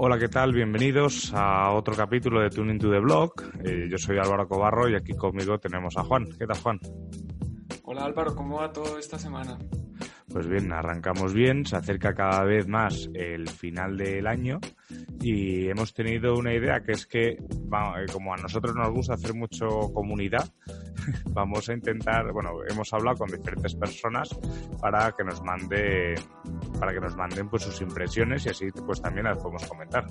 Hola, ¿qué tal? Bienvenidos a otro capítulo de Tuning to the Block. Eh, yo soy Álvaro Cobarro y aquí conmigo tenemos a Juan. ¿Qué tal, Juan? Hola Álvaro, ¿cómo va todo esta semana? Pues bien, arrancamos bien, se acerca cada vez más el final del año y hemos tenido una idea que es que, eh, como a nosotros nos gusta hacer mucho comunidad, vamos a intentar, bueno, hemos hablado con diferentes personas para que nos mande, para que nos manden pues sus impresiones y así pues también las podemos comentar.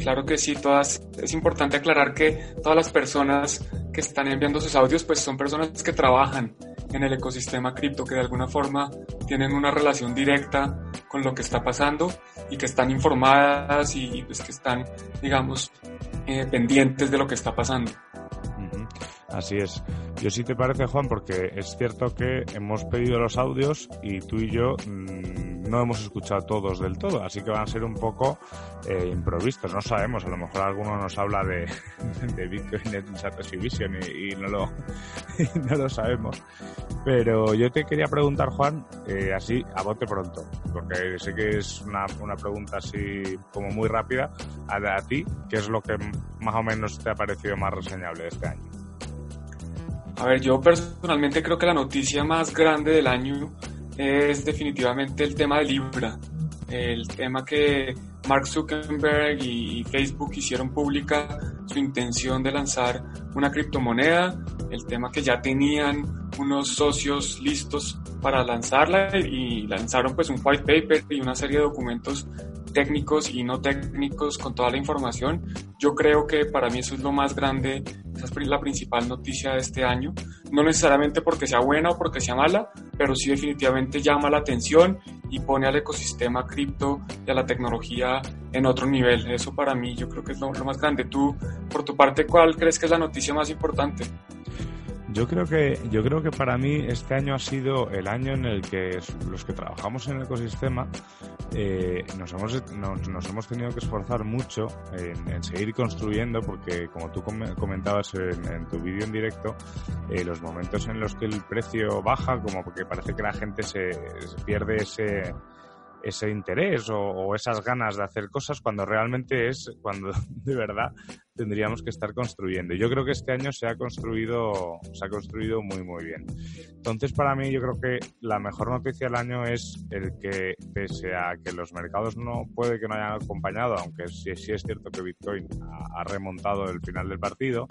Claro que sí, todas. Es importante aclarar que todas las personas que están enviando sus audios, pues son personas que trabajan en el ecosistema cripto, que de alguna forma tienen una relación directa con lo que está pasando y que están informadas y, pues que están, digamos, eh, pendientes de lo que está pasando. Así es. Yo sí te parece, Juan, porque es cierto que hemos pedido los audios y tú y yo mm, no hemos escuchado todos del todo, así que van a ser un poco eh, improvistos. No sabemos, a lo mejor alguno nos habla de, Bitcoin en Exhibition y, y, no, lo, no lo sabemos. Pero yo te quería preguntar, Juan, eh, así a bote pronto, porque sé que es una, una pregunta así como muy rápida, a, a ti, ¿qué es lo que más o menos te ha parecido más reseñable este año? A ver, yo personalmente creo que la noticia más grande del año es definitivamente el tema de Libra, el tema que Mark Zuckerberg y Facebook hicieron pública su intención de lanzar una criptomoneda, el tema que ya tenían unos socios listos para lanzarla y lanzaron pues un white paper y una serie de documentos técnicos y no técnicos con toda la información. Yo creo que para mí eso es lo más grande, esa es la principal noticia de este año. No necesariamente porque sea buena o porque sea mala, pero sí definitivamente llama la atención y pone al ecosistema cripto y a la tecnología en otro nivel. Eso para mí yo creo que es lo, más grande. Tú, por tu parte, ¿cuál crees que es la noticia más importante? Yo creo que yo creo que para mí este año ha sido el año en el que los que trabajamos en el ecosistema eh, nos, hemos, nos, hemos tenido que esforzar mucho en, seguir construyendo porque como tú comentabas en, tu vídeo en directo eh, los momentos en los que el precio baja como porque parece que la gente se, se pierde ese ese interés o, esas ganas de hacer cosas cuando realmente es cuando de verdad tendríamos que estar construyendo. Yo creo que este año se ha construido, se ha construido muy muy bien. Entonces, para mí, yo creo que la mejor noticia del año es el que, pese a que los mercados no puede que no hayan acompañado, aunque sí, sí es cierto que Bitcoin ha, remontado el final del partido,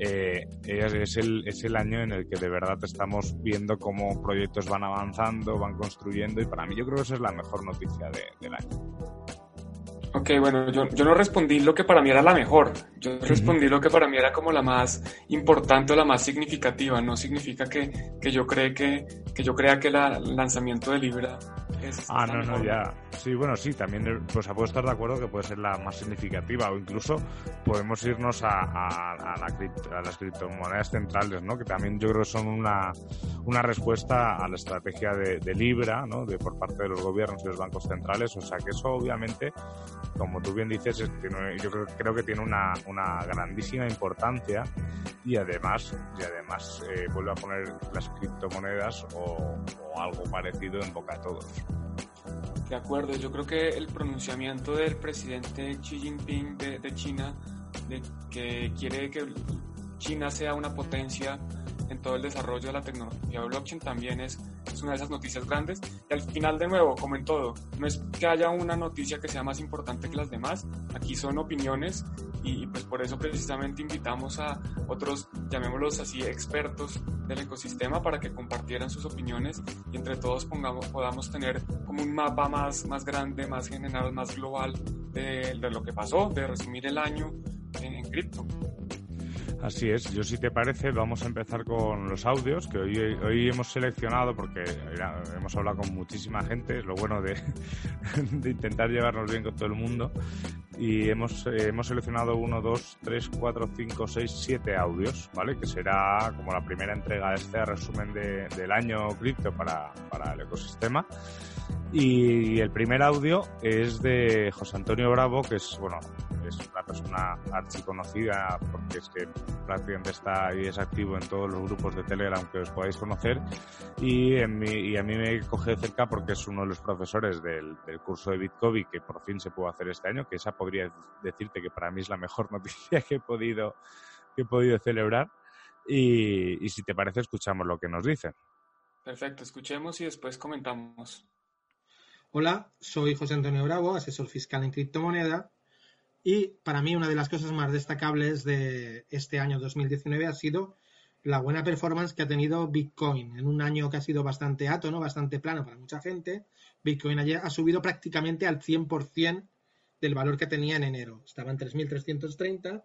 eh, es, el, es el año en el que de verdad estamos viendo cómo proyectos van avanzando, van construyendo, y para mí yo creo que esa es la mejor noticia de, del año. Ok, bueno, yo, yo, no respondí lo que para mí era la mejor. Yo respondí lo que para mí era como la más importante o la más significativa. No significa que, que yo, cree que, que yo crea que la, el lanzamiento de Libra es. Ah, no, no, ya. Sí, bueno, sí, también pues puedo estar de acuerdo que puede ser la más significativa o incluso podemos irnos a, a, a, la a las criptomonedas centrales, ¿no? Que también yo creo que son una, una respuesta a la estrategia de, de Libra, ¿no? De, por parte de los gobiernos y los bancos centrales. O sea que eso obviamente como tú bien dices, yo creo, creo que tiene una, una, grandísima importancia y además, y además eh, vuelve a poner las criptomonedas o, o, algo parecido en boca a todos. De acuerdo, yo creo que el pronunciamiento del presidente Xi Jinping de, China, de que quiere que China sea una potencia en todo el desarrollo de la tecnología blockchain también es, es, una de esas noticias grandes. Y al final, de nuevo, como en todo, no es que haya una noticia que sea más importante que las demás, aquí son opiniones y, pues por eso precisamente invitamos a otros, llamémoslos así, expertos del ecosistema para que compartieran sus opiniones y entre todos pongamos, podamos tener como un mapa más, más grande, más general, más global de, lo que pasó, de resumir el año en cripto. Así es, yo si te parece vamos a empezar con los audios que hoy, hoy hemos seleccionado porque hemos hablado con muchísima gente, es lo bueno de, intentar llevarnos bien con todo el mundo y hemos, eh, hemos seleccionado uno, dos, tres, cuatro, cinco, seis, siete audios, ¿vale? Que será como la primera entrega de este resumen del año cripto para, para el ecosistema. Y el primer audio es de José Antonio Bravo, que es, bueno, es una persona archiconocida porque es que prácticamente está y es activo en todos los grupos de Telegram que os podáis conocer y, en y a mí me coge de cerca porque es uno de los profesores del, curso de Bitcoin que por fin se pudo hacer este año, que esa podría decirte que para mí es la mejor noticia que he podido, que he podido celebrar. Y, y si te parece, escuchamos lo que nos dice. Perfecto, escuchemos y después comentamos. Hola, soy José Antonio Bravo, asesor fiscal en criptomoneda. Y para mí una de las cosas más destacables de este año 2019 ha sido la buena performance que ha tenido Bitcoin. En un año que ha sido bastante alto, ¿no? bastante plano para mucha gente, Bitcoin ayer ha subido prácticamente al 100% del valor que tenía en enero. Estaba en 3.330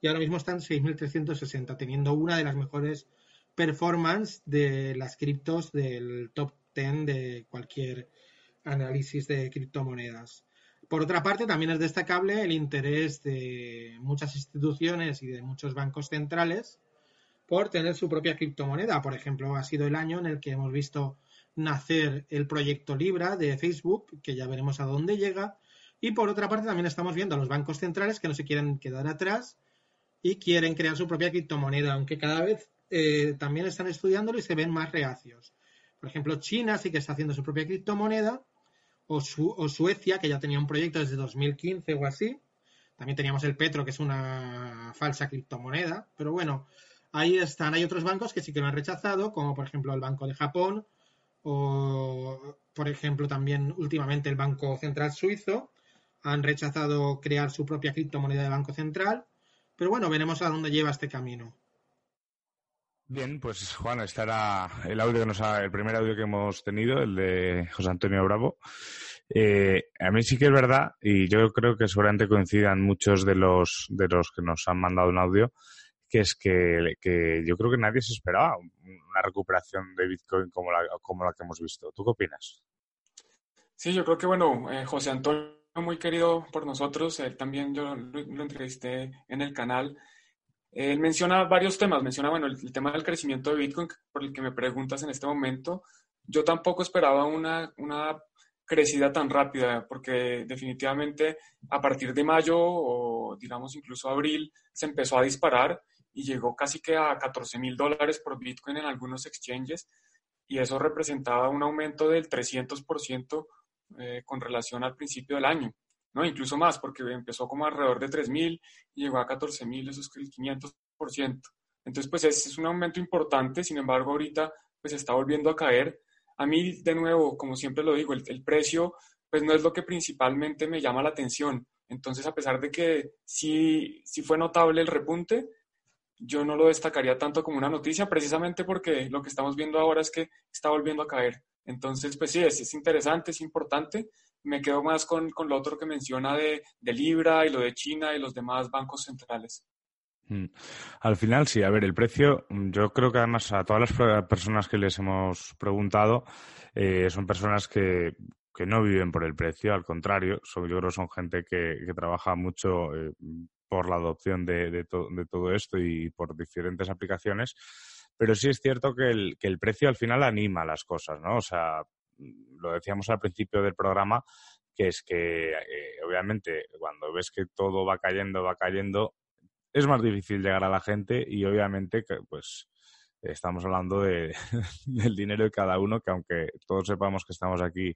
y ahora mismo está en 6.360, teniendo una de las mejores performance de las criptos del top 10 de cualquier análisis de criptomonedas. Por otra parte, también es destacable el interés de muchas instituciones y de muchos bancos centrales por tener su propia criptomoneda. Por ejemplo, ha sido el año en el que hemos visto nacer el proyecto Libra de Facebook, que ya veremos a dónde llega. Y por otra parte, también estamos viendo a los bancos centrales que no se quieren quedar atrás y quieren crear su propia criptomoneda, aunque cada vez eh, también están estudiándolo y se ven más reacios. Por ejemplo, China sí que está haciendo su propia criptomoneda o, Suecia, que ya tenía un proyecto desde 2015 o así. También teníamos el Petro, que es una falsa criptomoneda. Pero bueno, ahí están. Hay otros bancos que sí que lo han rechazado, como por ejemplo el Banco de Japón o, por ejemplo, también últimamente el Banco Central Suizo. Han rechazado crear su propia criptomoneda de Banco Central. Pero bueno, veremos a dónde lleva este camino. Bien, pues Juan, este era el audio que nos ha, el primer audio que hemos tenido, el de José Antonio Bravo. Eh, a mí sí que es verdad, y yo creo que seguramente coincidan muchos de los de los que nos han mandado un audio, que es que, que yo creo que nadie se esperaba una recuperación de Bitcoin como la, como la que hemos visto. ¿Tú qué opinas? Sí, yo creo que bueno, eh, José Antonio, muy querido por nosotros, él también yo lo entrevisté en el canal él menciona varios temas, menciona, bueno, el, tema del crecimiento de Bitcoin, por el que me preguntas en este momento. Yo tampoco esperaba una, una crecida tan rápida, porque definitivamente a partir de mayo o digamos incluso abril se empezó a disparar y llegó casi que a 14 mil dólares por Bitcoin en algunos exchanges y eso representaba un aumento del 300% eh, con relación al principio del año. ¿no? Incluso más, porque empezó como alrededor de 3.000 y llegó a 14.000, eso es el 500%. Entonces, pues es, es un aumento importante, sin embargo, ahorita pues está volviendo a caer. A mí, de nuevo, como siempre lo digo, el, precio pues no es lo que principalmente me llama la atención. Entonces, a pesar de que sí, sí fue notable el repunte, yo no lo destacaría tanto como una noticia, precisamente porque lo que estamos viendo ahora es que está volviendo a caer. Entonces, pues sí, es, es interesante, es importante, me quedo más con, con lo otro que menciona de, de, Libra y lo de China y los demás bancos centrales. Mm. Al final, sí, a ver, el precio, mm, yo creo que además a todas las personas que les hemos preguntado, eh, son personas que, que, no viven por el precio, al contrario, son, yo creo son gente que, que trabaja mucho eh, por la adopción de, de, de, todo esto y por diferentes aplicaciones. Pero sí es cierto que el, precio al final anima las cosas, ¿no? O sea, lo decíamos al principio del programa, que es que eh, obviamente cuando ves que todo va cayendo, va cayendo, es más difícil llegar a la gente y obviamente pues estamos hablando de, del dinero de cada uno, que aunque todos sepamos que estamos aquí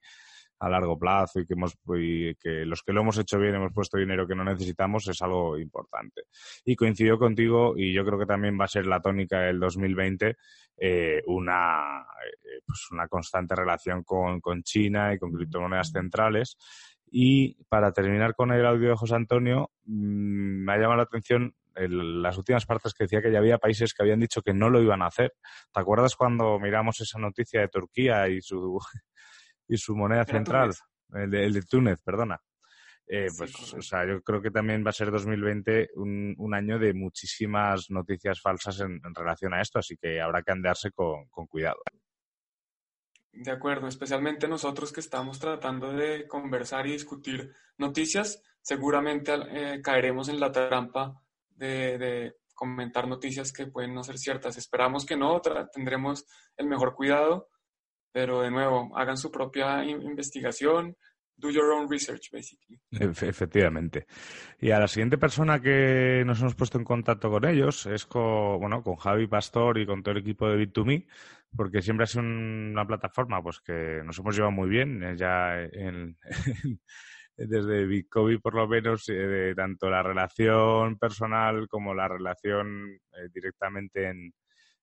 a largo plazo y que, hemos, que los que lo hemos hecho bien hemos puesto dinero que no necesitamos es algo importante. Y coincido contigo y yo creo que también va a ser la tónica del 2020 eh, una, eh, pues una constante relación con, con China y con criptomonedas centrales. Y para terminar con el audio de José Antonio, mm, me ha llamado la atención las últimas partes que decía que ya había países que habían dicho que no lo iban a hacer. ¿Te acuerdas cuando miramos esa noticia de Turquía y su y su moneda central, el de, Túnez, perdona. Eh, pues, o sea, yo creo que también va a ser 2020 un, un año de muchísimas noticias falsas en, relación a esto, así que habrá que andarse con, cuidado. De acuerdo, especialmente nosotros que estamos tratando de conversar y discutir noticias, seguramente eh, caeremos en la trampa de, comentar noticias que pueden no ser ciertas. Esperamos que no, tendremos el mejor cuidado, pero de nuevo, hagan su propia investigación, do your own research, basically. Efectivamente. Y a la siguiente persona que nos hemos puesto en contacto con ellos es con, bueno, con Javi Pastor y con todo el equipo de Bit2Me, porque siempre ha sido una plataforma pues que nos hemos llevado muy bien eh, ya en, desde Bitcoin por lo menos, eh, tanto la relación personal como la relación eh, directamente en,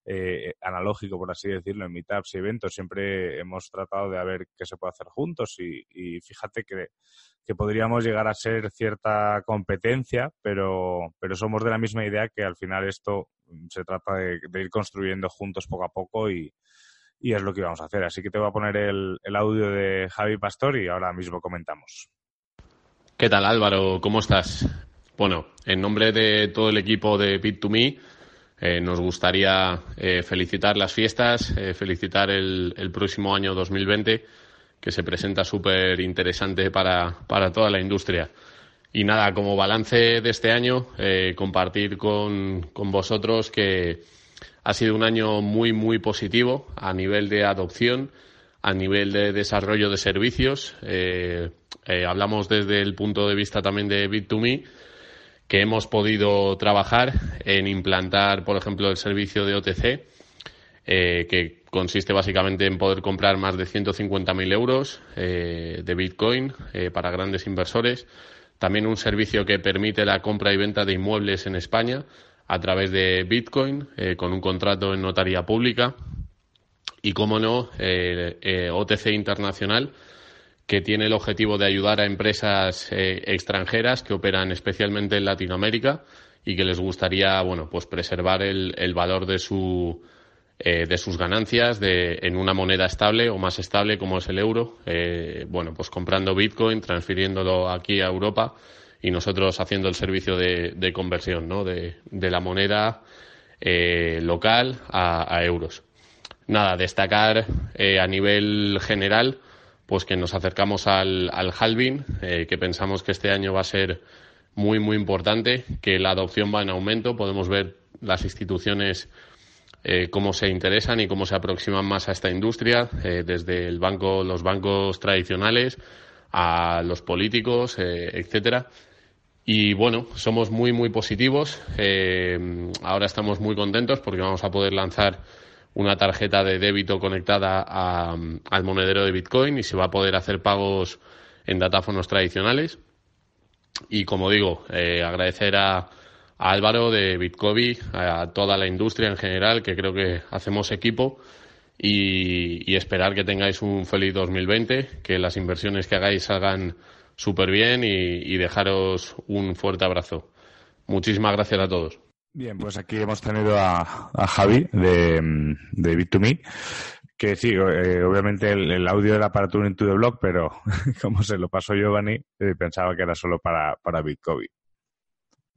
eh, analógico, por así decirlo, en meetups y eventos, siempre hemos tratado de ver qué se puede hacer juntos y, fíjate que, podríamos llegar a ser cierta competencia, pero, pero somos de la misma idea que al final esto se trata de, ir construyendo juntos poco a poco y, es lo que vamos a hacer. Así que te voy a poner el, el audio de Javi Pastor y ahora mismo comentamos. ¿Qué tal Álvaro? ¿Cómo estás? Bueno, en nombre de todo el equipo de Bit2Me, eh, nos gustaría eh, felicitar las fiestas, eh, felicitar el, próximo año 2020, que se presenta súper interesante para, toda la industria. Y nada, como balance de este año, compartir con, con, vosotros que ha sido un año muy, muy positivo a nivel de adopción, a nivel de desarrollo de servicios. hablamos desde el punto de vista también de Bit2Me que hemos podido trabajar en implantar, por ejemplo, el servicio de OTC, eh, que consiste básicamente en poder comprar más de 150.000 euros eh, de Bitcoin eh, para grandes inversores. También un servicio que permite la compra y venta de inmuebles en España a través de Bitcoin, con un contrato en notaría pública. Y, como no, OTC Internacional, que tiene el objetivo de ayudar a empresas eh, extranjeras que operan especialmente en Latinoamérica y que les gustaría bueno pues preservar el, valor de su eh, de sus ganancias de, en una moneda estable o más estable como es el euro eh, bueno pues comprando Bitcoin transfiriéndolo aquí a Europa y nosotros haciendo el servicio de, conversión ¿no? de, la moneda local a, a, euros nada destacar a nivel general pues que nos acercamos al, al halving, eh, que pensamos que este año va a ser muy, muy importante, que la adopción va en aumento. Podemos ver las instituciones eh, cómo se interesan y cómo se aproximan más a esta industria, eh, desde el banco, los bancos tradicionales a los políticos, etcétera. Y bueno, somos muy, muy positivos. ahora estamos muy contentos porque vamos a poder lanzar una tarjeta de débito conectada al monedero de Bitcoin y se va a poder hacer pagos en datáfonos tradicionales. Y como digo, eh, agradecer a, Álvaro de Bitcoin, a toda la industria en general, que creo que hacemos equipo. Y, esperar que tengáis un feliz 2020, que las inversiones que hagáis salgan súper bien y dejaros un fuerte abrazo. Muchísimas gracias a todos. Bien, pues aquí hemos tenido a, Javi de, de Bit2Me, que sí, eh, obviamente el, audio era para Tuning to the Blog, pero como se lo pasó Giovanni, eh, pensaba que era solo para, para Bitcoin.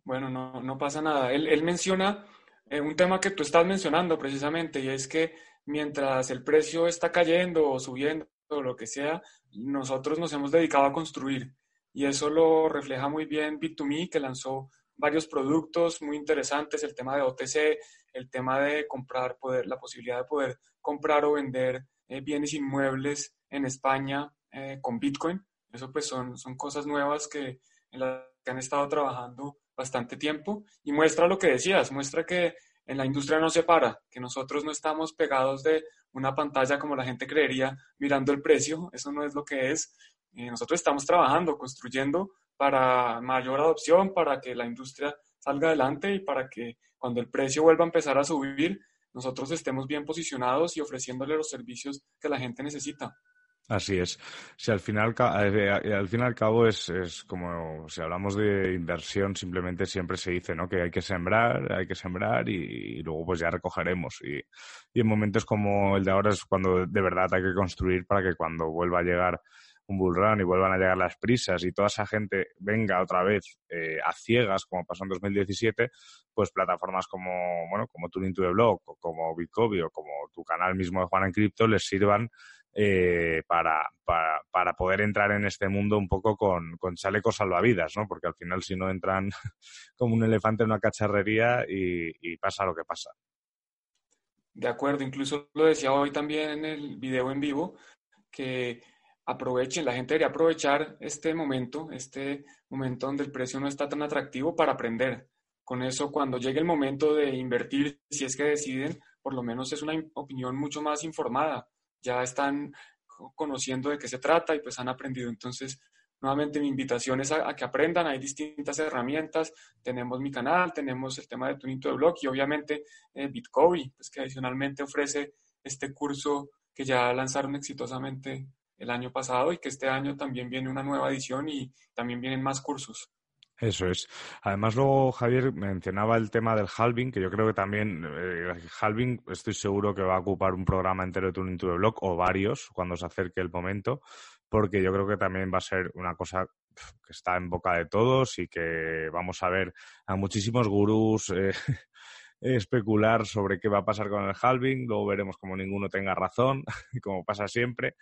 Bueno, no, no pasa nada. Él, menciona eh, un tema que tú estás mencionando precisamente, y es que mientras el precio está cayendo o subiendo o lo que sea, nosotros nos hemos dedicado a construir. Y eso lo refleja muy bien Bit2Me, que lanzó varios productos muy interesantes, el tema de OTC, el tema de comprar, poder, la posibilidad de poder comprar o vender eh, bienes inmuebles en España eh, con Bitcoin. Eso pues son, son cosas nuevas que, han estado trabajando bastante tiempo y muestra lo que decías, muestra que en la industria no se para, que nosotros no estamos pegados de una pantalla como la gente creería mirando el precio, eso no es lo que es. Eh, nosotros estamos trabajando, construyendo para mayor adopción, para que la industria salga adelante y para que cuando el precio vuelva a empezar a subir, nosotros estemos bien posicionados y ofreciéndole los servicios que la gente necesita. Así es. Si al final, eh, al fin y al cabo es, es, como si hablamos de inversión, simplemente siempre se dice ¿no? que hay que sembrar, hay que sembrar y, luego pues ya recogeremos. Y, y, en momentos como el de ahora es cuando de verdad hay que construir para que cuando vuelva a llegar un bull run y vuelvan a llegar las prisas y toda esa gente venga otra vez eh, a ciegas, como pasó en 2017, pues plataformas como, bueno, como Tuning to the Blog, o como Bitcoin o como tu canal mismo de Juan en Cripto les sirvan eh, para, para, para, poder entrar en este mundo un poco con, con chalecos salvavidas, ¿no? Porque al final si no entran como un elefante en una cacharrería y, y pasa lo que pasa. De acuerdo, incluso lo decía hoy también en el video en vivo, que aprovechen, la gente debería aprovechar este momento, este momento donde el precio no está tan atractivo para aprender. Con eso, cuando llegue el momento de invertir, si es que deciden, por lo menos es una opinión mucho más informada. Ya están conociendo de qué se trata y pues han aprendido. Entonces, nuevamente mi invitación es a, que aprendan. Hay distintas herramientas. Tenemos mi canal, tenemos el tema de Tunito de Blog y obviamente eh, Bitcoin, pues que adicionalmente ofrece este curso que ya lanzaron exitosamente el año pasado y que este año también viene una nueva edición y también vienen más cursos. Eso es. Además, luego Javier mencionaba el tema del halving, que yo creo que también eh, halving estoy seguro que va a ocupar un programa entero de Tuning to the Block o varios cuando se acerque el momento, porque yo creo que también va a ser una cosa que está en boca de todos y que vamos a ver a muchísimos gurús eh, especular sobre qué va a pasar con el halving, luego veremos como ninguno tenga razón, como pasa siempre,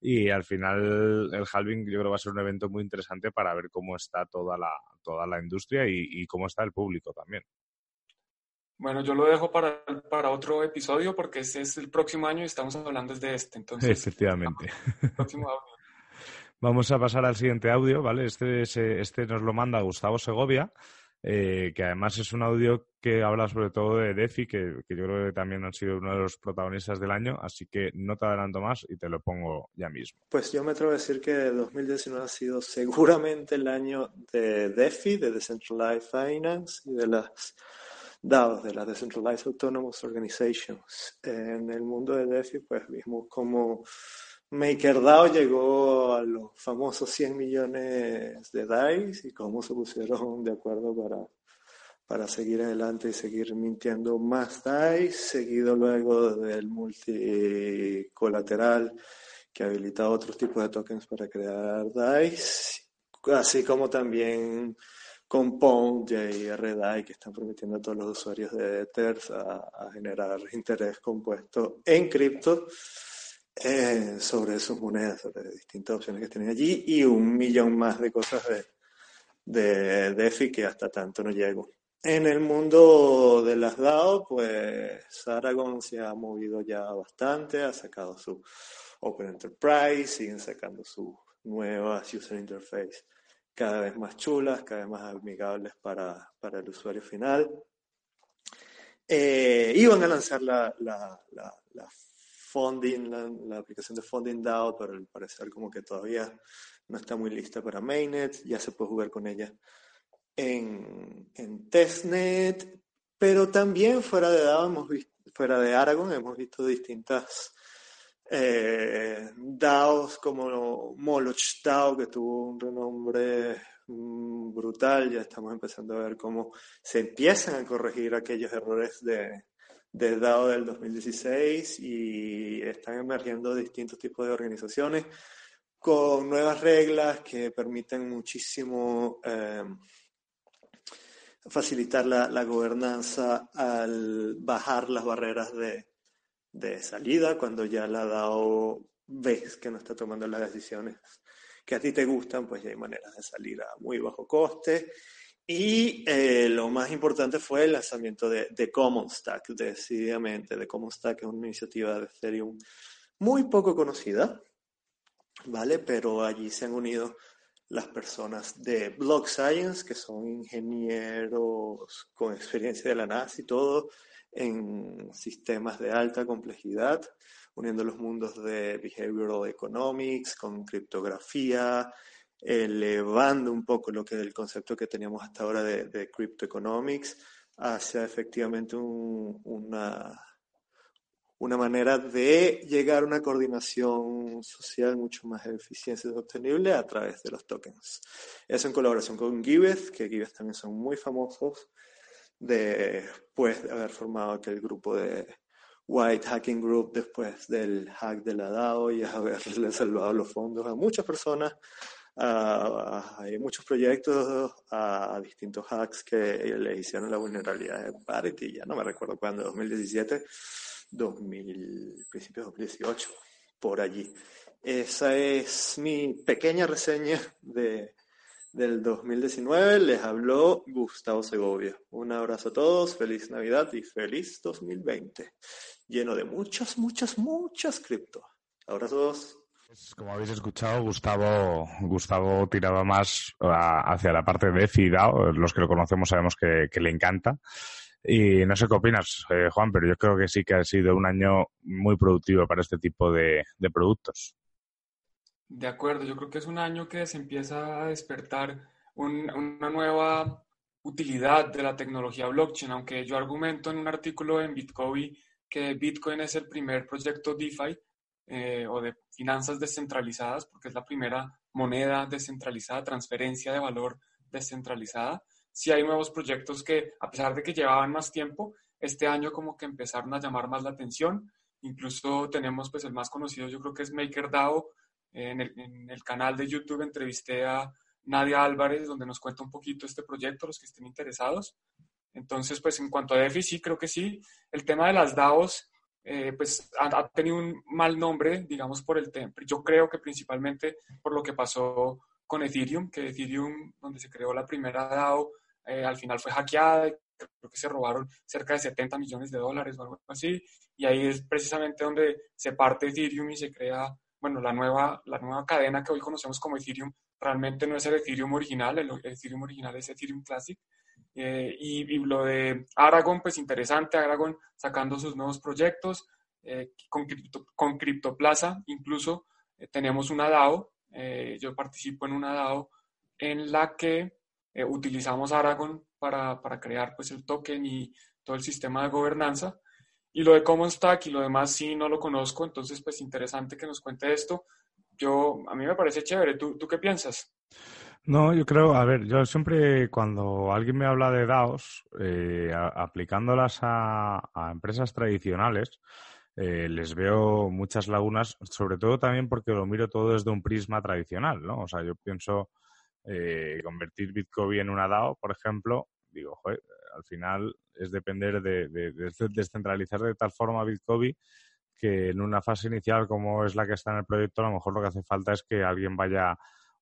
y al final el halving yo creo va a ser un evento muy interesante para ver cómo está toda la, toda la industria y, cómo está el público también. Bueno, yo lo dejo para, para otro episodio porque este es el próximo año y estamos hablando desde este. Entonces, Efectivamente. Vamos a pasar al siguiente audio, ¿vale? Este, este nos lo manda Gustavo Segovia eh, que además es un audio que habla sobre todo de DeFi, que, yo creo que también han sido uno de los protagonistas del año, así que no te adelanto más y te lo pongo ya mismo. Pues yo me atrevo a decir que 2019 ha sido seguramente el año de DeFi, de Decentralized Finance y de las DAOs, de las Decentralized Autonomous Organizations. En el mundo de DeFi, pues vimos como MakerDAO llegó a los famosos 100 millones de DAIs y cómo se pusieron de acuerdo para, para seguir adelante y seguir mintiendo más DAIs, seguido luego del multicolateral que habilita otros tipos de tokens para crear DAIs, así como también con Pong, JRDAI, que están permitiendo a todos los usuarios de Ether a generar interés compuesto en cripto eh, sobre sus monedas, sobre distintas opciones que tienen allí y un millón más de cosas de, de DeFi que hasta tanto no llego. En el mundo de las DAO, pues Aragon se ha movido ya bastante, ha sacado su Open Enterprise, siguen sacando sus nuevas user interface cada vez más chulas, cada vez más amigables para, para el usuario final. Eh, y van a lanzar la, la, la, la Funding, la, aplicación de Funding DAO, pero al parecer como que todavía no está muy lista para Mainnet, ya se puede jugar con ella en, en Testnet, pero también fuera de DAO hemos visto, fuera de Aragon hemos visto distintas eh, DAOs como Moloch DAO, que tuvo un renombre mm, brutal, ya estamos empezando a ver cómo se empiezan a corregir aquellos errores de, de DAO del 2016 y están emergiendo distintos tipos de organizaciones con nuevas reglas que permiten muchísimo eh, facilitar la, gobernanza al bajar las barreras de, de, salida cuando ya la DAO ves que no está tomando las decisiones que a ti te gustan, pues ya hay maneras de salir a muy bajo coste y eh, lo más importante fue el lanzamiento de, de Common Stack, decididamente. De Common Stack es una iniciativa de Ethereum muy poco conocida, ¿vale? Pero allí se han unido las personas de Block Science, que son ingenieros con experiencia de la NASA y todo, en sistemas de alta complejidad, uniendo los mundos de Behavioral Economics con criptografía, elevando un poco lo que el concepto que teníamos hasta ahora de, de economics hacia efectivamente una, una manera de llegar a una coordinación social mucho más eficiente y sostenible a través de los tokens. Eso en colaboración con Giveth, que Giveth también son muy famosos después de haber formado aquel grupo de White Hacking Group después del hack de la DAO y haberle salvado los fondos a muchas personas. Hay muchos proyectos a, distintos hacks que le hicieron la vulnerabilidad de Parity, ya no me recuerdo cuándo, 2017, 2000, principios de 2018, por allí. Esa es mi pequeña reseña de, del 2019. Les habló Gustavo Segovia. Un abrazo a todos, feliz Navidad y feliz 2020. Lleno de muchas, muchas, muchas cripto. Pues, como habéis escuchado, Gustavo, Gustavo tiraba más hacia la parte de FIDAO. Los que lo conocemos sabemos que, le encanta. Y no sé qué opinas, eh, Juan, pero yo creo que sí que ha sido un año muy productivo para este tipo de productos. De acuerdo, yo creo que es un año que se empieza a despertar una nueva utilidad de la tecnología blockchain, aunque yo argumento en un artículo en Bitcoin que Bitcoin es el primer proyecto DeFi eh, o de finanzas descentralizadas, porque es la primera moneda descentralizada, transferencia de valor descentralizada. Sí hay nuevos proyectos que, a pesar de que llevaban más tiempo, este año como que empezaron a llamar más la atención. Incluso tenemos pues el más conocido, yo creo que es MakerDAO, en el, canal de YouTube entrevisté a Nadia Álvarez, donde nos cuenta un poquito este proyecto, los que estén interesados. Entonces, pues en cuanto a DeFi, sí, creo que sí. El tema de las DAOs, eh, pues ha, tenido un mal nombre, digamos, por el tema. Yo creo que principalmente por lo que pasó con Ethereum, que Ethereum, donde se creó la primera DAO, eh, al final fue hackeada, creo que se robaron cerca de 70 millones de dólares o algo así, y ahí es precisamente donde se parte Ethereum y se crea bueno, la nueva, la nueva cadena que hoy conocemos como Ethereum realmente no es el Ethereum original, el, Ethereum original es Ethereum Classic. Eh, y, lo de Aragon, pues interesante, Aragon sacando sus nuevos proyectos, eh, con, con CryptoPlaza incluso eh, tenemos una DAO, yo participo en una DAO en la que utilizamos Aragon para, para, crear pues el token y todo el sistema de gobernanza. Y lo de Common Stack y lo demás sí no lo conozco, entonces pues interesante que nos cuente esto. Yo, a mí me parece chévere. ¿Tú, tú qué piensas? No, yo creo, a ver, yo siempre cuando alguien me habla de DAOs, eh, aplicándolas a, empresas tradicionales, eh, les veo muchas lagunas, sobre todo también porque lo miro todo desde un prisma tradicional, ¿no? O sea, yo pienso eh, convertir Bitcoin en una DAO, por ejemplo, digo, joder, al final es depender de, descentralizar de tal forma Bitcoin que en una fase inicial como es la que está en el proyecto, a lo mejor lo que hace falta es que alguien vaya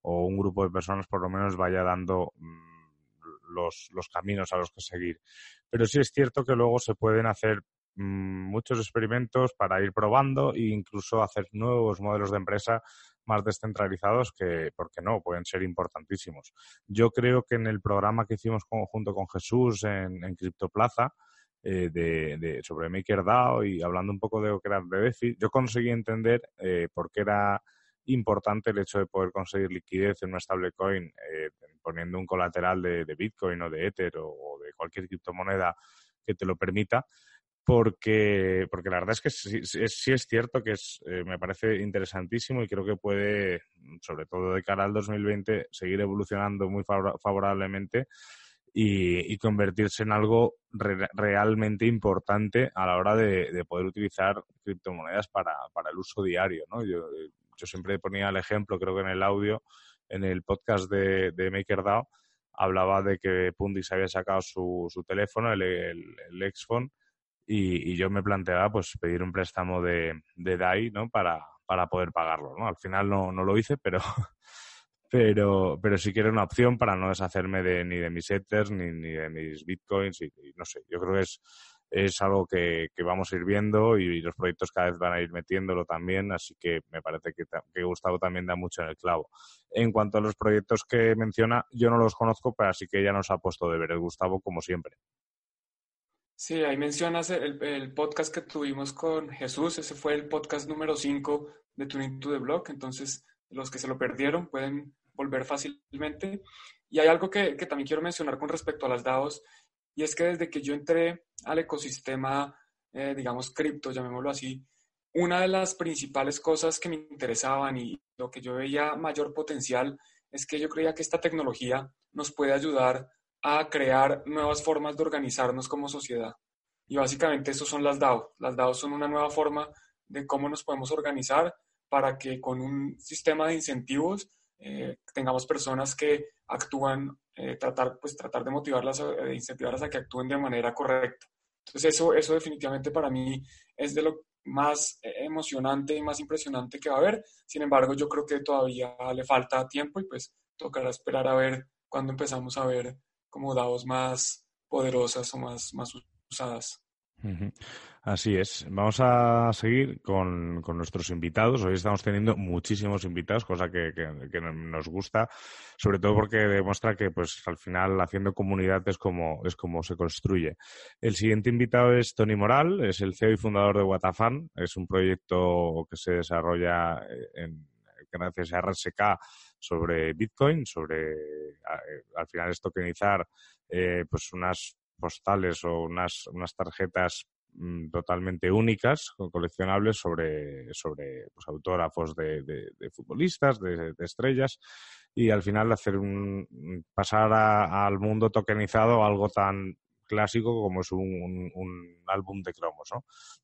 o un grupo de personas por lo menos vaya dando mm, los, los caminos a los que seguir. Pero sí es cierto que luego se pueden hacer mm, muchos experimentos para ir probando e incluso hacer nuevos modelos de empresa más descentralizados que, ¿por qué no?, pueden ser importantísimos. Yo creo que en el programa que hicimos junto con Jesús en, en CryptoPlaza, eh, de, sobre MakerDAO y hablando un poco de lo que yo conseguí entender eh, por qué era importante el hecho de poder conseguir liquidez en una stablecoin eh, poniendo un colateral de, Bitcoin o de Ether o, de cualquier criptomoneda que te lo permita porque, porque la verdad es que sí, es, cierto que es, eh, me parece interesantísimo y creo que puede, sobre todo de cara al 2020, seguir evolucionando muy favorablemente y, convertirse en algo realmente importante a la hora de, poder utilizar criptomonedas para, para, el uso diario. ¿no? Yo, yo siempre ponía el ejemplo, creo que en el audio, en el podcast de, de MakerDAO, hablaba de que Pundix había sacado su, su teléfono, el, el, el Xphone, y, yo me planteaba pues pedir un préstamo de, de DAI ¿no? para, para poder pagarlo. ¿no? Al final no, no lo hice, pero, pero, pero sí quiero una opción para no deshacerme de, ni de mis Ethers ni, ni de mis Bitcoins y, no sé, yo creo que es, es algo que, que, vamos a ir viendo y, los proyectos cada vez van a ir metiéndolo también, así que me parece que, que, Gustavo también da mucho en el clavo. En cuanto a los proyectos que menciona, yo no los conozco, pero así que ya nos ha puesto de ver el Gustavo como siempre. Sí, ahí mencionas el, podcast que tuvimos con Jesús, ese fue el podcast número 5 de Tuning to the Block, entonces los que se lo perdieron pueden volver fácilmente. Y hay algo que, también quiero mencionar con respecto a las DAOs, y es que desde que yo entré al ecosistema, eh, digamos, cripto, llamémoslo así, una de las principales cosas que me interesaban y lo que yo veía mayor potencial es que yo creía que esta tecnología nos puede ayudar a crear nuevas formas de organizarnos como sociedad. Y básicamente estos son las DAO. Las DAO son una nueva forma de cómo nos podemos organizar para que con un sistema de incentivos eh, tengamos personas que actúan, eh, tratar, pues, tratar de motivarlas, de incentivarlas a que actúen de manera correcta. Entonces eso, eso definitivamente para mí es de lo más emocionante y más impresionante que va a haber. Sin embargo, yo creo que todavía le falta tiempo y pues tocará esperar a ver cuándo empezamos a ver como DAOs más poderosas o más, más usadas. Así es. Vamos a seguir con, nuestros invitados. Hoy estamos teniendo muchísimos invitados, cosa que, nos gusta, sobre todo porque demuestra que, pues, al final, haciendo comunidad es como, es como se construye. El siguiente invitado es Tony Moral, es el CEO y fundador de Watafan. Es un proyecto que se desarrolla eh, en, gracias a RSK sobre Bitcoin, sobre, eh, al final, es tokenizar eh, pues unas postales o unas, unas tarjetas mm, totalmente únicas, coleccionables sobre, sobre pues, autógrafos de, futbolistas, de, estrellas, y al final hacer un, pasar al mundo tokenizado algo tan clásico como es un, un, álbum de cromos.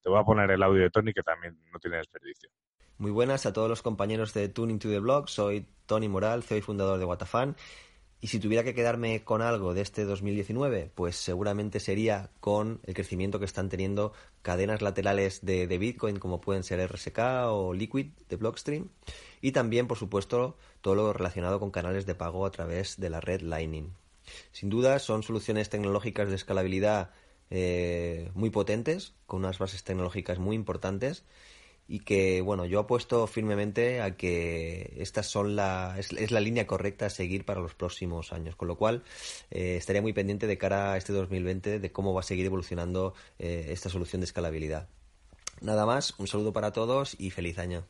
Te voy a poner el audio de Tony que también no tiene desperdicio. Muy buenas a todos los compañeros de Tuning to the Blog. Soy Tony Moral, CEO y fundador de Watafan. Y si tuviera que quedarme con algo de este 2019, pues seguramente sería con el crecimiento que están teniendo cadenas laterales de, Bitcoin como pueden ser RSK o Liquid de Blockstream. Y también, por supuesto, todo lo relacionado con canales de pago a través de la red Lightning. Sin duda, son soluciones tecnológicas de escalabilidad eh, muy potentes, con unas bases tecnológicas muy importantes y que, bueno, yo apuesto firmemente a que estas son la, es, la línea correcta a seguir para los próximos años, con lo cual eh, estaría muy pendiente de cara a este 2020 de cómo va a seguir evolucionando eh, esta solución de escalabilidad. Nada más, un saludo para todos y feliz año.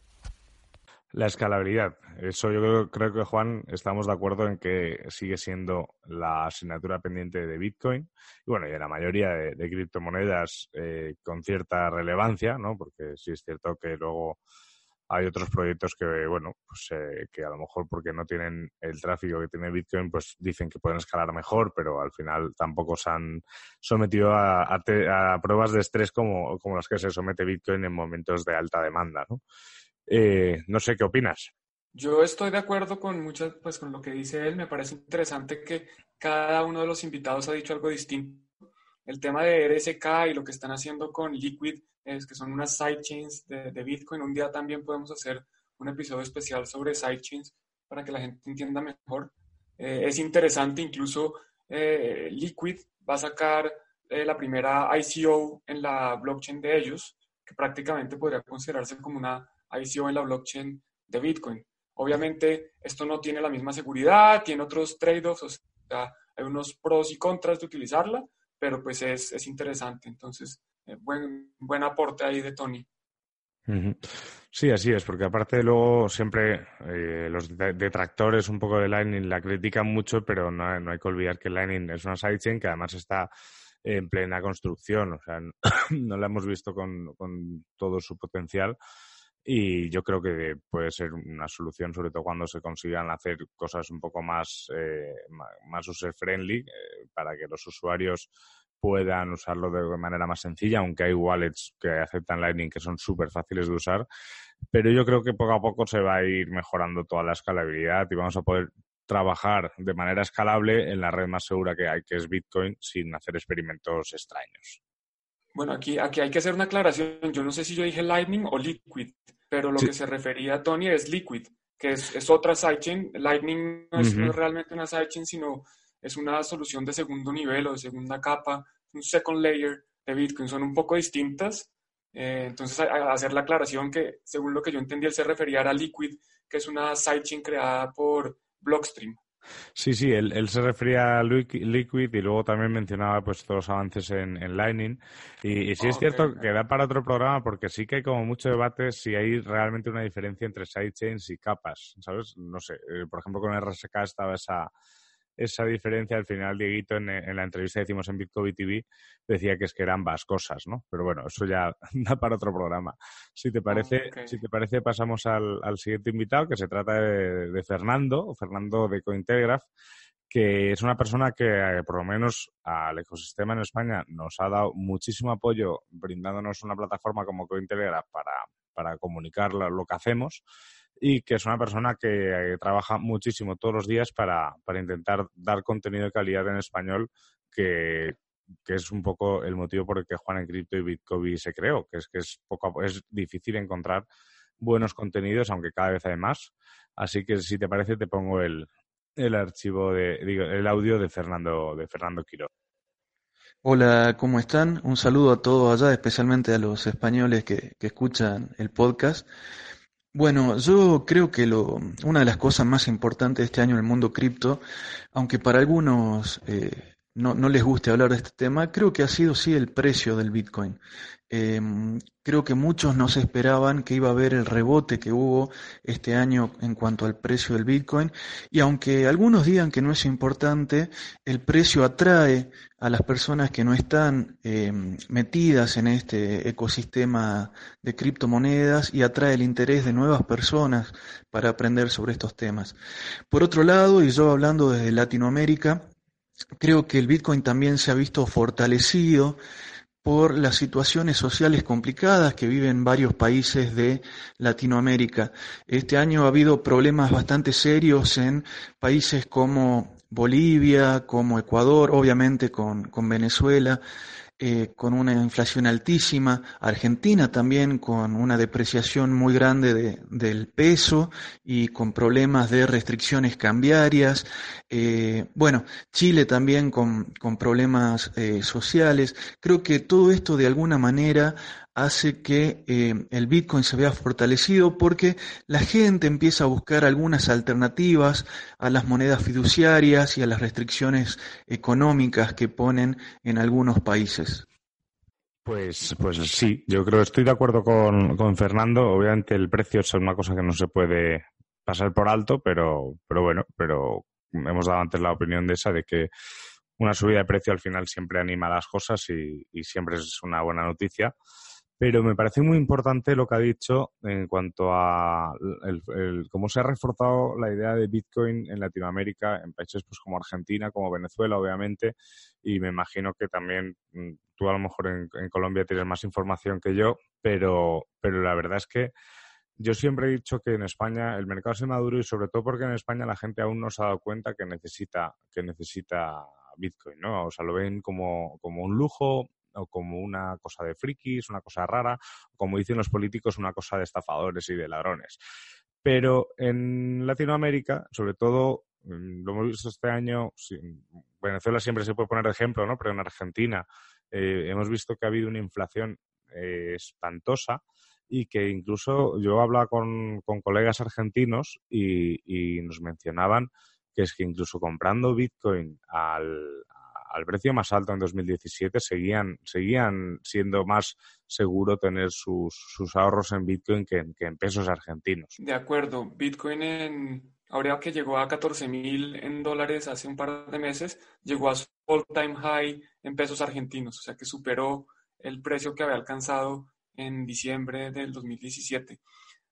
La escalabilidad. Eso yo creo, que, Juan, estamos de acuerdo en que sigue siendo la asignatura pendiente de Bitcoin y, bueno, y de la mayoría de, criptomonedas eh, con cierta relevancia, ¿no? Porque sí es cierto que luego hay otros proyectos que, bueno, pues eh, que a lo mejor porque no tienen el tráfico que tiene Bitcoin, pues dicen que pueden escalar mejor, pero al final tampoco se han sometido a, a pruebas de estrés como, como las que se somete Bitcoin en momentos de alta demanda, ¿no? Eh, no sé qué opinas. Yo estoy de acuerdo con muchas, pues con lo que dice él. Me parece interesante que cada uno de los invitados ha dicho algo distinto. El tema de RSK y lo que están haciendo con Liquid, es que son unas sidechains de, de Bitcoin. Un día también podemos hacer un episodio especial sobre sidechains para que la gente entienda mejor. Eh, es interesante, incluso eh, Liquid va a sacar la primera ICO en la blockchain de ellos, que prácticamente podría considerarse como una ICO en la blockchain de Bitcoin. Obviamente, esto no tiene la misma seguridad, tiene otros trade-offs, o sea, hay unos pros y contras de utilizarla, pero pues es, es interesante. Entonces, eh, buen, buen aporte ahí de Tony. Sí, así es, porque aparte luego siempre eh, los detractores un poco de Lightning la critican mucho, pero no, no, hay que olvidar que Lightning es una sidechain que además está en plena construcción, o sea, no la hemos visto con, con todo su potencial y yo creo que puede ser una solución, sobre todo cuando se consigan hacer cosas un poco más, eh, más user-friendly eh, para que los usuarios puedan usarlo de manera más sencilla, aunque hay wallets que aceptan Lightning que son súper fáciles de usar. Pero yo creo que poco a poco se va a ir mejorando toda la escalabilidad y vamos a poder trabajar de manera escalable en la red más segura que hay, que es Bitcoin, sin hacer experimentos extraños. Bueno, aquí, aquí hay que hacer una aclaración. Yo no sé si yo dije Lightning o Liquid, pero lo que se refería a Tony es Liquid, que es, es otra sidechain. Lightning no es, realmente una sidechain, sino es una solución de segundo nivel o de segunda capa, un second layer de Bitcoin. Son un poco distintas. Eh, entonces, hacer la aclaración que, según lo que yo entendí, él se refería a Liquid, que es una sidechain creada por Blockstream. Sí, sí, él, se refería a Liquid y luego también mencionaba pues todos los avances en, Lightning. Y, sí es cierto que da para otro programa porque sí que hay como mucho debate si hay realmente una diferencia entre sidechains y capas, ¿sabes? No sé, eh, por ejemplo con RSK estaba esa, esa diferencia. Al final, Dieguito, en, en la entrevista que hicimos en Bitcoin TV, decía que es que eran ambas cosas, ¿no? Pero bueno, eso ya da para otro programa. Si te parece, si te parece pasamos al, al, siguiente invitado, que se trata de, Fernando, Fernando de Cointegraph, que es una persona que eh, por lo menos al ecosistema en España nos ha dado muchísimo apoyo brindándonos una plataforma como Cointelegraph para, para comunicar lo, que hacemos y que es una persona que trabaja muchísimo todos los días para, para intentar dar contenido de calidad en español que, que es un poco el motivo por el que Juan en Crypto y Bitcoin se creó, que es que es poco es difícil encontrar buenos contenidos, aunque cada vez hay más. Así que si te parece te pongo el, el archivo de digo, el audio de Fernando de Fernando Quiro. Hola, ¿cómo están? Un saludo a todos allá, especialmente a los españoles que, que escuchan el podcast. Bueno, yo creo que lo, una de las cosas más importantes de este año en el mundo cripto, aunque para algunos eh, no, no les guste hablar de este tema, creo que ha sido sí el precio del Bitcoin. Em, creo que muchos no se esperaban que iba a haber el rebote que hubo este año en cuanto al precio del Bitcoin y aunque algunos digan que no es importante, el precio atrae a las personas que no están em, metidas en este ecosistema de criptomonedas y atrae el interés de nuevas personas para aprender sobre estos temas. Por otro lado, y yo hablando desde Latinoamérica, creo que el Bitcoin también se ha visto fortalecido por las situaciones sociales complicadas que viven varios países de Latinoamérica. Este año ha habido problemas bastante serios en países como Bolivia, como Ecuador, obviamente con, con Venezuela, eh, con una inflación altísima, Argentina también con una depreciación muy grande del peso y con problemas de restricciones cambiarias, eh, bueno, Chile también con, con problemas eh, sociales. Creo que todo esto de alguna manera hace que eh, el Bitcoin se vea fortalecido porque la gente empieza a buscar algunas alternativas a las monedas fiduciarias y a las restricciones económicas que ponen en algunos países. Pues, pues sí, yo creo, estoy de acuerdo con, con Fernando. Obviamente el precio es una cosa que no se puede pasar por alto, pero, pero bueno, pero hemos dado antes la opinión de esa de que una subida de precio al final siempre anima las cosas y, y siempre es una buena noticia. Pero me parece muy importante lo que ha dicho en cuanto a cómo se ha reforzado la idea de Bitcoin en Latinoamérica, en países pues, como Argentina, como Venezuela, obviamente, y me imagino que también mm, tú a lo mejor en, Colombia tienes más información que yo, pero, pero la verdad es que yo siempre he dicho que en España el mercado es maduro y sobre todo porque en España la gente aún no se ha dado cuenta que necesita, que necesita Bitcoin, ¿no? O sea, lo ven como, como un lujo, o como una cosa de frikis, una cosa rara, como dicen los políticos, una cosa de estafadores y de ladrones. Pero en Latinoamérica, sobre todo, mm, lo hemos visto este año, Venezuela siempre se puede poner de ejemplo, ¿no? Pero en Argentina eh, hemos visto que ha habido una inflación eh, espantosa y que incluso yo hablaba con, con colegas argentinos y, y, nos mencionaban que es que incluso comprando Bitcoin al, al precio más alto en 2017 seguían, seguían siendo más seguro tener sus, sus ahorros en Bitcoin que en, pesos argentinos. De acuerdo, Bitcoin en, ahora que llegó a 14 mil en dólares hace un par de meses, llegó a su all-time high en pesos argentinos, o sea que superó el precio que había alcanzado en diciembre del 2017.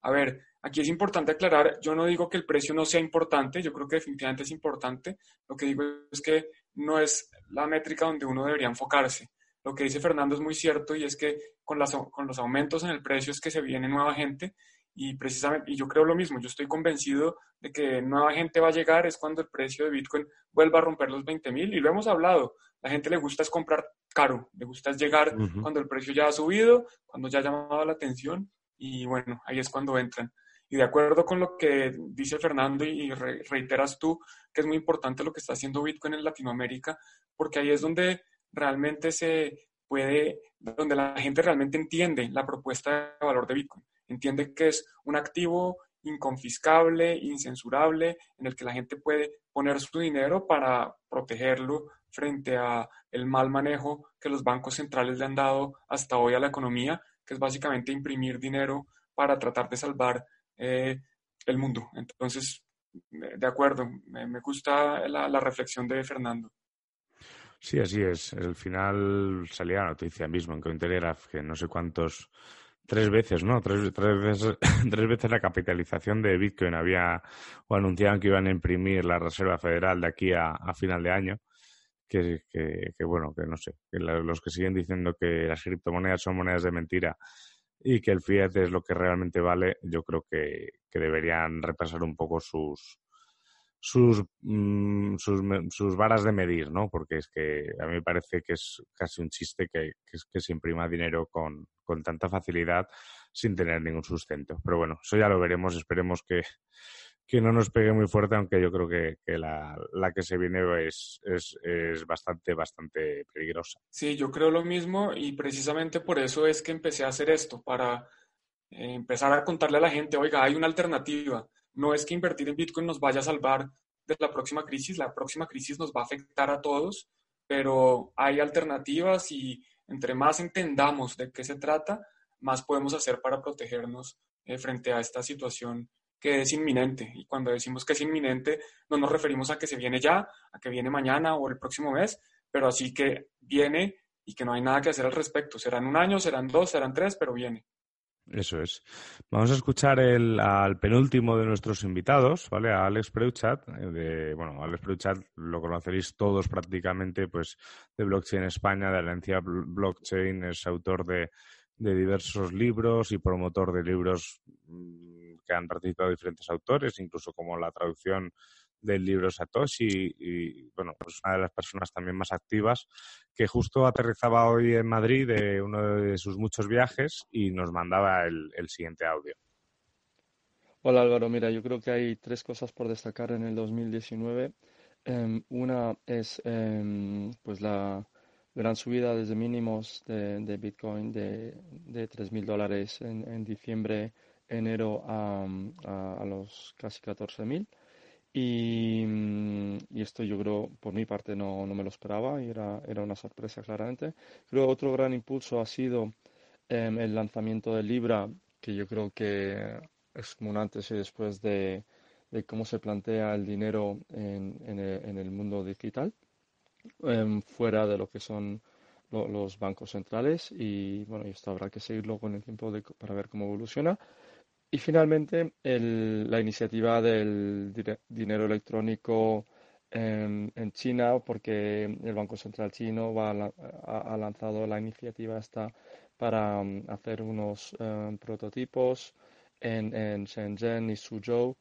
A ver, aquí es importante aclarar, yo no digo que el precio no sea importante, yo creo que definitivamente es importante, lo que digo es que no es la métrica donde uno debería enfocarse. Lo que dice Fernando es muy cierto y es que con, las, con los aumentos en el precio es que se viene nueva gente y precisamente, y yo creo lo mismo, yo estoy convencido de que nueva gente va a llegar es cuando el precio de Bitcoin vuelva a romper los 20 mil y lo hemos hablado, la gente le gusta es comprar caro, le gusta es llegar cuando el precio ya ha subido, cuando ya ha llamado la atención y bueno, ahí es cuando entran. Y de acuerdo con lo que dice Fernando y reiteras tú, que es muy importante lo que está haciendo Bitcoin en Latinoamérica, porque ahí es donde realmente se puede, donde la gente realmente entiende la propuesta de valor de Bitcoin. Entiende que es un activo inconfiscable, incensurable, en el que la gente puede poner su dinero para protegerlo frente a el mal manejo que los bancos centrales le han dado hasta hoy a la economía, que es básicamente imprimir dinero para tratar de salvar eh, el mundo. Entonces, de acuerdo, me, gusta la, reflexión de Fernando. Sí, así es. Al final salía la noticia mismo en Cointelegraph que no sé cuántos tres veces, ¿no? Tres, tres, veces, tres veces la capitalización de Bitcoin había o anunciaban que iban a imprimir la Reserva Federal de aquí a, final de año. Que, que, bueno, que no sé, los que siguen diciendo que las criptomonedas son monedas de mentira y que el fiat es lo que realmente vale, yo creo que, que deberían repasar un poco sus, sus, mm, sus, sus, varas de medir, ¿no? Porque es que a mí me parece que es casi un chiste que, que, se imprima dinero con, con, tanta facilidad sin tener ningún sustento. Pero bueno, eso ya lo veremos. Esperemos que, que no nos pegue muy fuerte, aunque yo creo que, que la, la, que se viene es, es, es, bastante, bastante peligrosa. Sí, yo creo lo mismo y precisamente por eso es que empecé a hacer esto, para eh, empezar a contarle a la gente, oiga, hay una alternativa no es que invertir en Bitcoin nos vaya a salvar de la próxima crisis, la próxima crisis nos va a afectar a todos, pero hay alternativas y entre más entendamos de qué se trata, más podemos hacer para protegernos eh, frente a esta situación que es inminente. Y cuando decimos que es inminente, no nos referimos a que se viene ya, a que viene mañana o el próximo mes, pero así que viene y que no hay nada que hacer al respecto. Serán un año, serán dos, serán tres, pero viene. Eso es. Vamos a escuchar el, al penúltimo de nuestros invitados, ¿vale? A Alex Preuchat. Eh, de, bueno, Alex Preuchat lo conoceréis todos prácticamente, pues, de Blockchain España, de Alencia Blockchain, es autor de, de diversos libros y promotor de libros mm, que han participado diferentes autores, incluso como la traducción del libro Satoshi y, bueno, pues una de las personas también más activas que justo aterrizaba hoy en Madrid de uno de sus muchos viajes y nos mandaba el, siguiente audio. Hola Álvaro, mira, yo creo que hay tres cosas por destacar en el 2019. Em, una es em, pues la gran subida desde mínimos de, Bitcoin de, de 3.000 dólares en, diciembre, enero a, a, a los casi 14.000. Y, mm, y, esto yo creo, por mi parte, no, no me lo esperaba y era, era una sorpresa claramente. Creo otro gran impulso ha sido em, el lanzamiento de Libra, que yo creo que es un antes y después de, de cómo se plantea el dinero en, en, el, en el, mundo digital, em, fuera de lo que son los bancos centrales. Y bueno, esto habrá que seguirlo con el tiempo de, para ver cómo evoluciona. Y finalmente, la iniciativa del dinero electrónico en, China, porque el Banco Central chino ha, lanzado la iniciativa esta para um, hacer unos um, prototipos en, en, Shenzhen y Suzhou.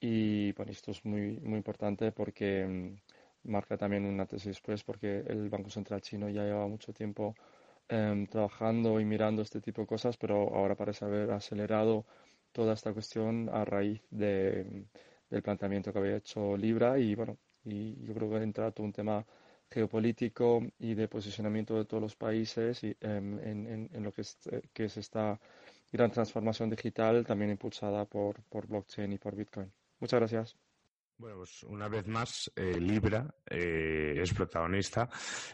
Y bueno, esto es muy, muy importante porque um, marca también un antes y después, porque el Banco Central chino ya lleva mucho tiempo trabajando y mirando este tipo de cosas, pero ahora parece haber acelerado toda esta cuestión a raíz de, del planteamiento que había hecho Libra y bueno, y yo creo que entra todo un tema geopolítico y de posicionamiento de todos los países y, em, en, en, lo que es, que es esta gran transformación digital también impulsada por, por blockchain y por Bitcoin. Muchas gracias. Bueno, pues una vez más, eh, Libra eh, es protagonista.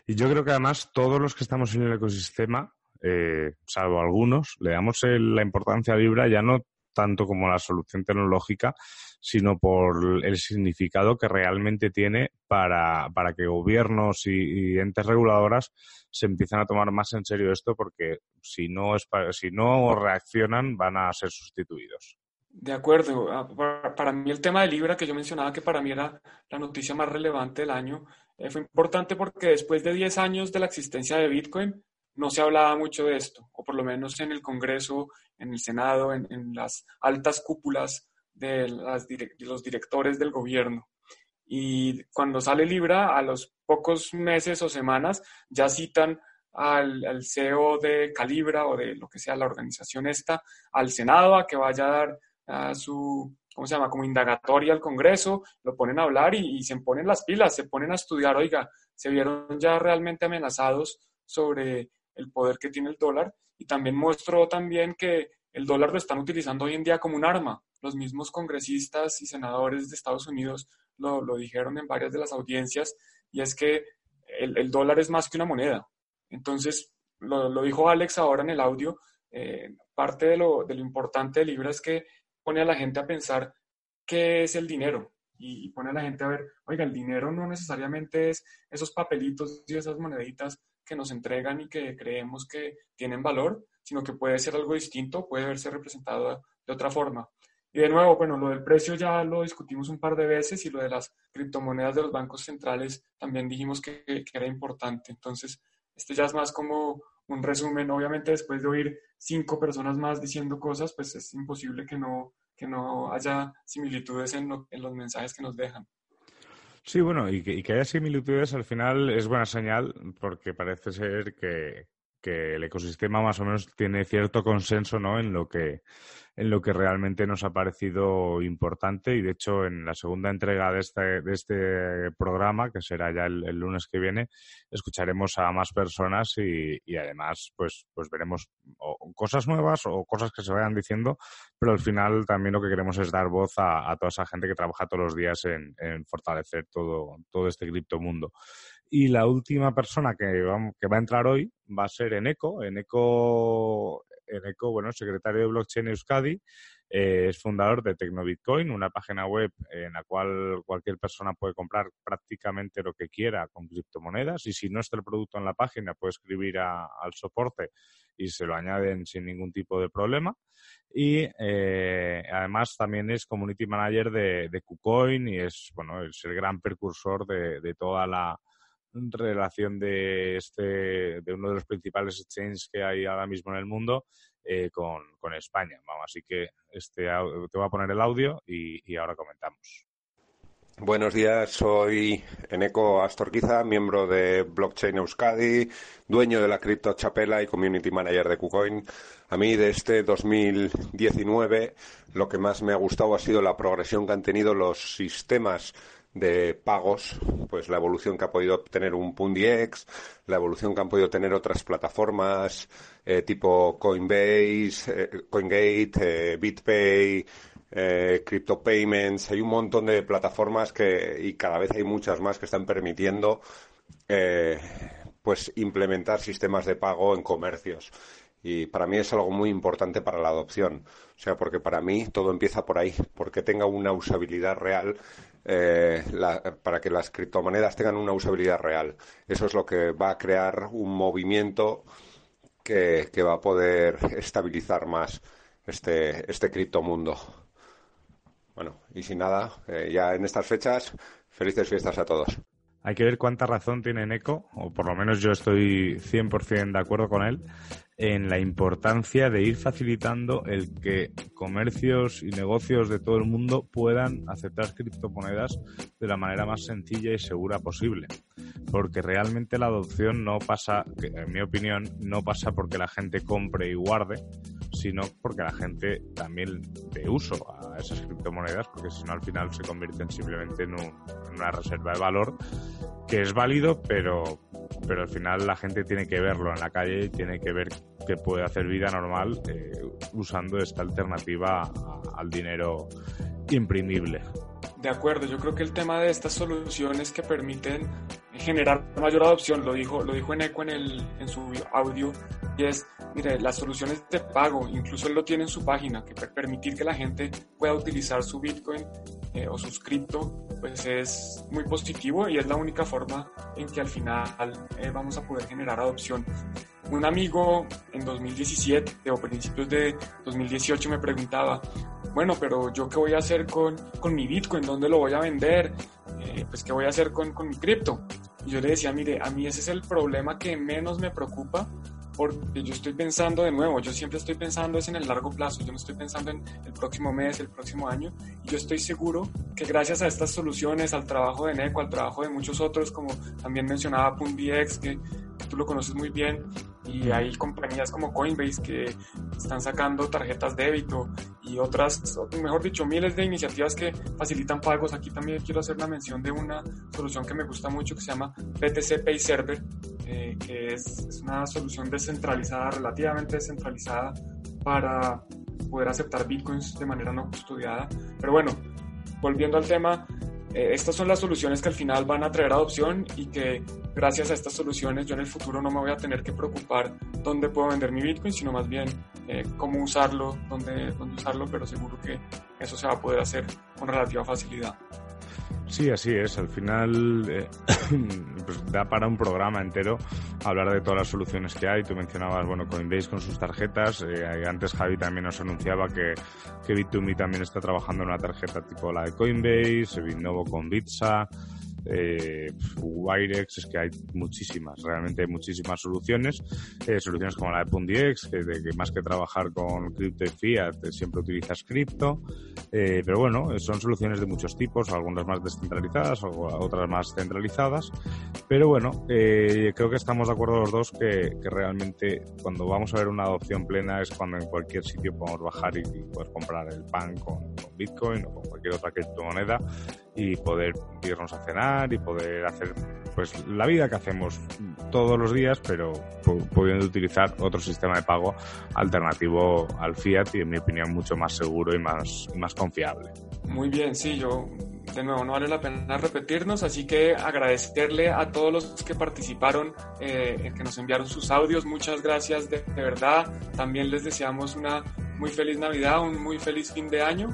Y yo creo que además todos los que estamos en el ecosistema, eh, salvo algunos, le damos la importancia a Libra ya no tanto como la solución tecnológica, sino por el significado que realmente tiene para, para que gobiernos y, entes reguladoras se empiecen a tomar más en serio esto, porque si no, es si no reaccionan van a ser sustituidos. De acuerdo. Ah, para mí el tema de Libra, que yo mencionaba que para mí era la noticia más relevante del año, eh, fue importante porque después de 10 años de la existencia de Bitcoin, no se hablaba mucho de esto, o por lo menos en el Congreso, en el Senado, en, las altas cúpulas de, los directores del gobierno. Y cuando sale Libra, a los pocos meses o semanas, ya citan al, CEO de Calibra o de lo que sea la organización esta, al Senado a que vaya a dar su, ¿cómo se llama?, como indagatoria al Congreso, lo ponen a hablar y se ponen las pilas, se ponen a estudiar, oiga, se vieron ya realmente amenazados sobre el poder que tiene el dólar y también mostró también que el dólar lo están utilizando hoy en día como un arma. Los mismos congresistas y senadores de Estados Unidos lo, lo dijeron en varias de las audiencias y es que el, el dólar es más que una moneda. Entonces, lo, lo dijo Alex ahora en el audio, eh, parte de lo, de lo importante de Libra es que pone a la gente a pensar qué es el dinero, y, pone a la gente a ver, oiga, el dinero no necesariamente es esos papelitos y esas moneditas que nos entregan y que creemos que tienen valor, sino que puede ser algo distinto, puede verse representado de otra forma. Y de nuevo, bueno, lo del precio ya lo discutimos un par de veces y lo de las criptomonedas de los bancos centrales también dijimos que, que era importante. Entonces, este ya es más como un resumen. Obviamente, después de oír cinco personas más diciendo cosas, pues es imposible que no, que no haya similitudes en, en los mensajes que nos dejan. Sí, bueno, y que, y que, haya similitudes al final es buena señal porque parece ser que, que, el ecosistema más o menos tiene cierto consenso ¿no? en lo que en lo que realmente nos ha parecido importante y de hecho en la segunda entrega de este, de este programa, que será ya el, lunes que viene, escucharemos a más personas y, y además pues, pues veremos cosas nuevas o cosas que se vayan diciendo, pero al final también lo que queremos es dar voz a, toda esa gente que trabaja todos los días en, fortalecer todo, todo este criptomundo. Y la última persona que va, que va a entrar hoy va a ser Eneco. Eneco Eneco, bueno, secretario de Blockchain Euskadi, eh, es fundador de TecnoBitcoin, una página web en la cual cualquier persona puede comprar prácticamente lo que quiera con criptomonedas y si no está el producto en la página puede escribir al soporte y se lo añaden sin ningún tipo de problema. Y eh, además también es community manager de, de, KuCoin y es, bueno, es el gran precursor de toda la relación de este de uno de los principales exchanges que hay ahora mismo en el mundo eh, con, con, España. Vamos, así que este te voy a poner el audio y, y ahora comentamos. Buenos días, soy Eneco Astorquiza, miembro de Blockchain Euskadi, dueño de la cripto Chapela y community manager de KuCoin. A mí de este 2019 lo que más me ha gustado ha sido la progresión que han tenido los sistemas de pagos, pues la evolución que ha podido tener un PundiX, la evolución que han podido tener otras plataformas eh, tipo Coinbase, eh, CoinGate, eh, BitPay, eh, Crypto Payments, hay un montón de plataformas que y cada vez hay muchas más que están permitiendo eh, pues implementar sistemas de pago en comercios. Y para mí es algo muy importante para la adopción. O sea, porque para mí todo empieza por ahí, porque tenga una usabilidad real eh, para que las criptomonedas tengan una usabilidad real. Eso es lo que va a crear un movimiento que, que va a poder estabilizar más este, este criptomundo. Bueno, y sin nada, eh, ya en estas fechas, felices fiestas a todos. Hay que ver cuánta razón tiene Neko, o por lo menos yo estoy 100% de acuerdo con él, en la importancia de ir facilitando el que comercios y negocios de todo el mundo puedan aceptar criptomonedas de la manera más sencilla y segura posible. Porque realmente la adopción no pasa, en mi opinión, no pasa porque la gente compre y guarde, sino porque la gente también dé uso a esas criptomonedas, porque si no al final se convierten simplemente en, en una reserva de valor que es válido, pero, pero al final la gente tiene que verlo en la calle y tiene que ver que puede hacer vida normal eh, usando esta alternativa al dinero imprimible. De acuerdo, yo creo que el tema de estas soluciones que permiten generar mayor adopción, lo dijo, lo dijo Eneco en, el, en su audio, y es, mire, las soluciones de pago, incluso él lo tiene en su página, que permitir que la gente pueda utilizar su Bitcoin eh, o sus cripto, pues es muy positivo y es la única forma en que al final eh, vamos a poder generar adopción. Un amigo en 2017 o principios de 2018 me preguntaba, bueno, pero yo qué voy a hacer con, con mi Bitcoin, dónde lo voy a vender, eh, pues qué voy a hacer con, con mi cripto. Yo le decía, mire, a mí ese es el problema que menos me preocupa porque yo estoy pensando de nuevo, yo siempre estoy pensando es en el largo plazo, yo no estoy pensando en el próximo mes, el próximo año, y yo estoy seguro que gracias a estas soluciones, al trabajo de NECO, al trabajo de muchos otros, como también mencionaba PundiX, que tú lo conoces muy bien, y hay compañías como Coinbase que están sacando tarjetas débito y otras, mejor dicho, miles de iniciativas que facilitan pagos. Aquí también quiero hacer una mención de una solución que me gusta mucho que se llama BTC Pay Server, eh, que es, es una solución descentralizada, relativamente descentralizada para poder aceptar bitcoins de manera no custodiada. Pero bueno, volviendo al tema, eh, estas son las soluciones que al final van a traer adopción y que gracias a estas soluciones yo en el futuro no me voy a tener que preocupar dónde puedo vender mi Bitcoin, sino más bien eh, cómo usarlo, dónde, dónde usarlo, pero seguro que eso se va a poder hacer con relativa facilidad. Sí, así es. Al final eh, pues da para un programa entero hablar de todas las soluciones que hay. Tú mencionabas, bueno, Coinbase con sus tarjetas. Eh, antes Javi también nos anunciaba que, que Bit2Me también está trabajando en una tarjeta tipo la de Coinbase, Bitnovo con Bitsa eh, Wirex, es que hay muchísimas, realmente hay muchísimas soluciones, eh, soluciones como la de Pundiex, que, de, que más que trabajar con cripto y fiat, eh, siempre utilizas cripto, eh, pero bueno, son soluciones de muchos tipos, algunas más descentralizadas, otras más centralizadas, pero bueno, eh, creo que estamos de acuerdo los dos que, que, realmente cuando vamos a ver una adopción plena es cuando en cualquier sitio podemos bajar y, y poder comprar el pan con, con Bitcoin o con cualquier otra criptomoneda y poder irnos a cenar y poder hacer pues la vida que hacemos todos los días, pero pudiendo utilizar otro sistema de pago alternativo al fiat y en mi opinión mucho más seguro y más, más confiable. Muy bien, sí, yo de nuevo no vale la pena repetirnos, así que agradecerle a todos los que participaron, eh, que nos enviaron sus audios, muchas gracias de verdad, también les deseamos una muy feliz Navidad, un muy feliz fin de año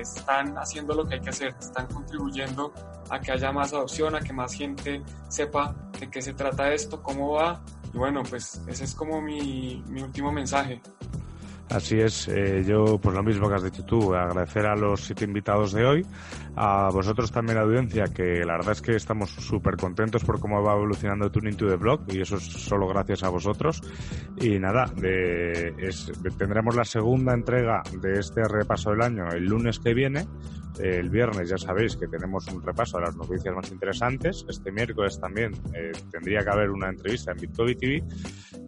están haciendo lo que hay que hacer, están contribuyendo a que haya más adopción, a que más gente sepa de qué se trata esto, cómo va. Y bueno, pues ese es como mi, mi último mensaje. Así es, eh, yo pues lo mismo que has dicho tú, agradecer a los siete invitados de hoy, a vosotros también la audiencia, que la verdad es que estamos súper contentos por cómo va evolucionando Tuning to the Blog y eso es solo gracias a vosotros. Y nada, tendremos la segunda entrega de este repaso del año el lunes que viene. El viernes ya sabéis que tenemos un repaso de las noticias más interesantes. Este miércoles también eh, tendría que haber una entrevista en Bitcoin TV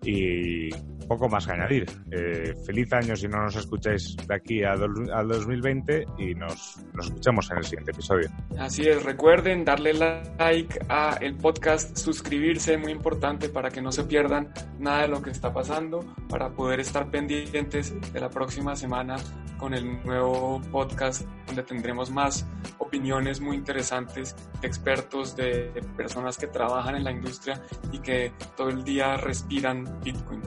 y poco más que añadir. Eh, feliz año si no nos escucháis de aquí a do, al 2020 y nos, nos escuchamos en el siguiente episodio. Así es, recuerden darle like a el podcast, suscribirse, muy importante para que no se pierdan nada de lo que está pasando, para poder estar pendientes de la próxima semana con el nuevo podcast donde tendremos más opiniones muy interesantes de expertos, de personas que trabajan en la industria y que todo el día respiran Bitcoin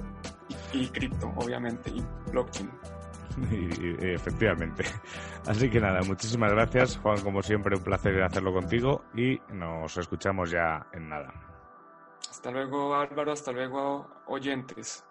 y cripto, obviamente, y blockchain. Y, y, efectivamente. Así que nada, muchísimas gracias, Juan, como siempre, un placer hacerlo contigo y nos escuchamos ya en nada. Hasta luego, Álvaro, hasta luego, oyentes.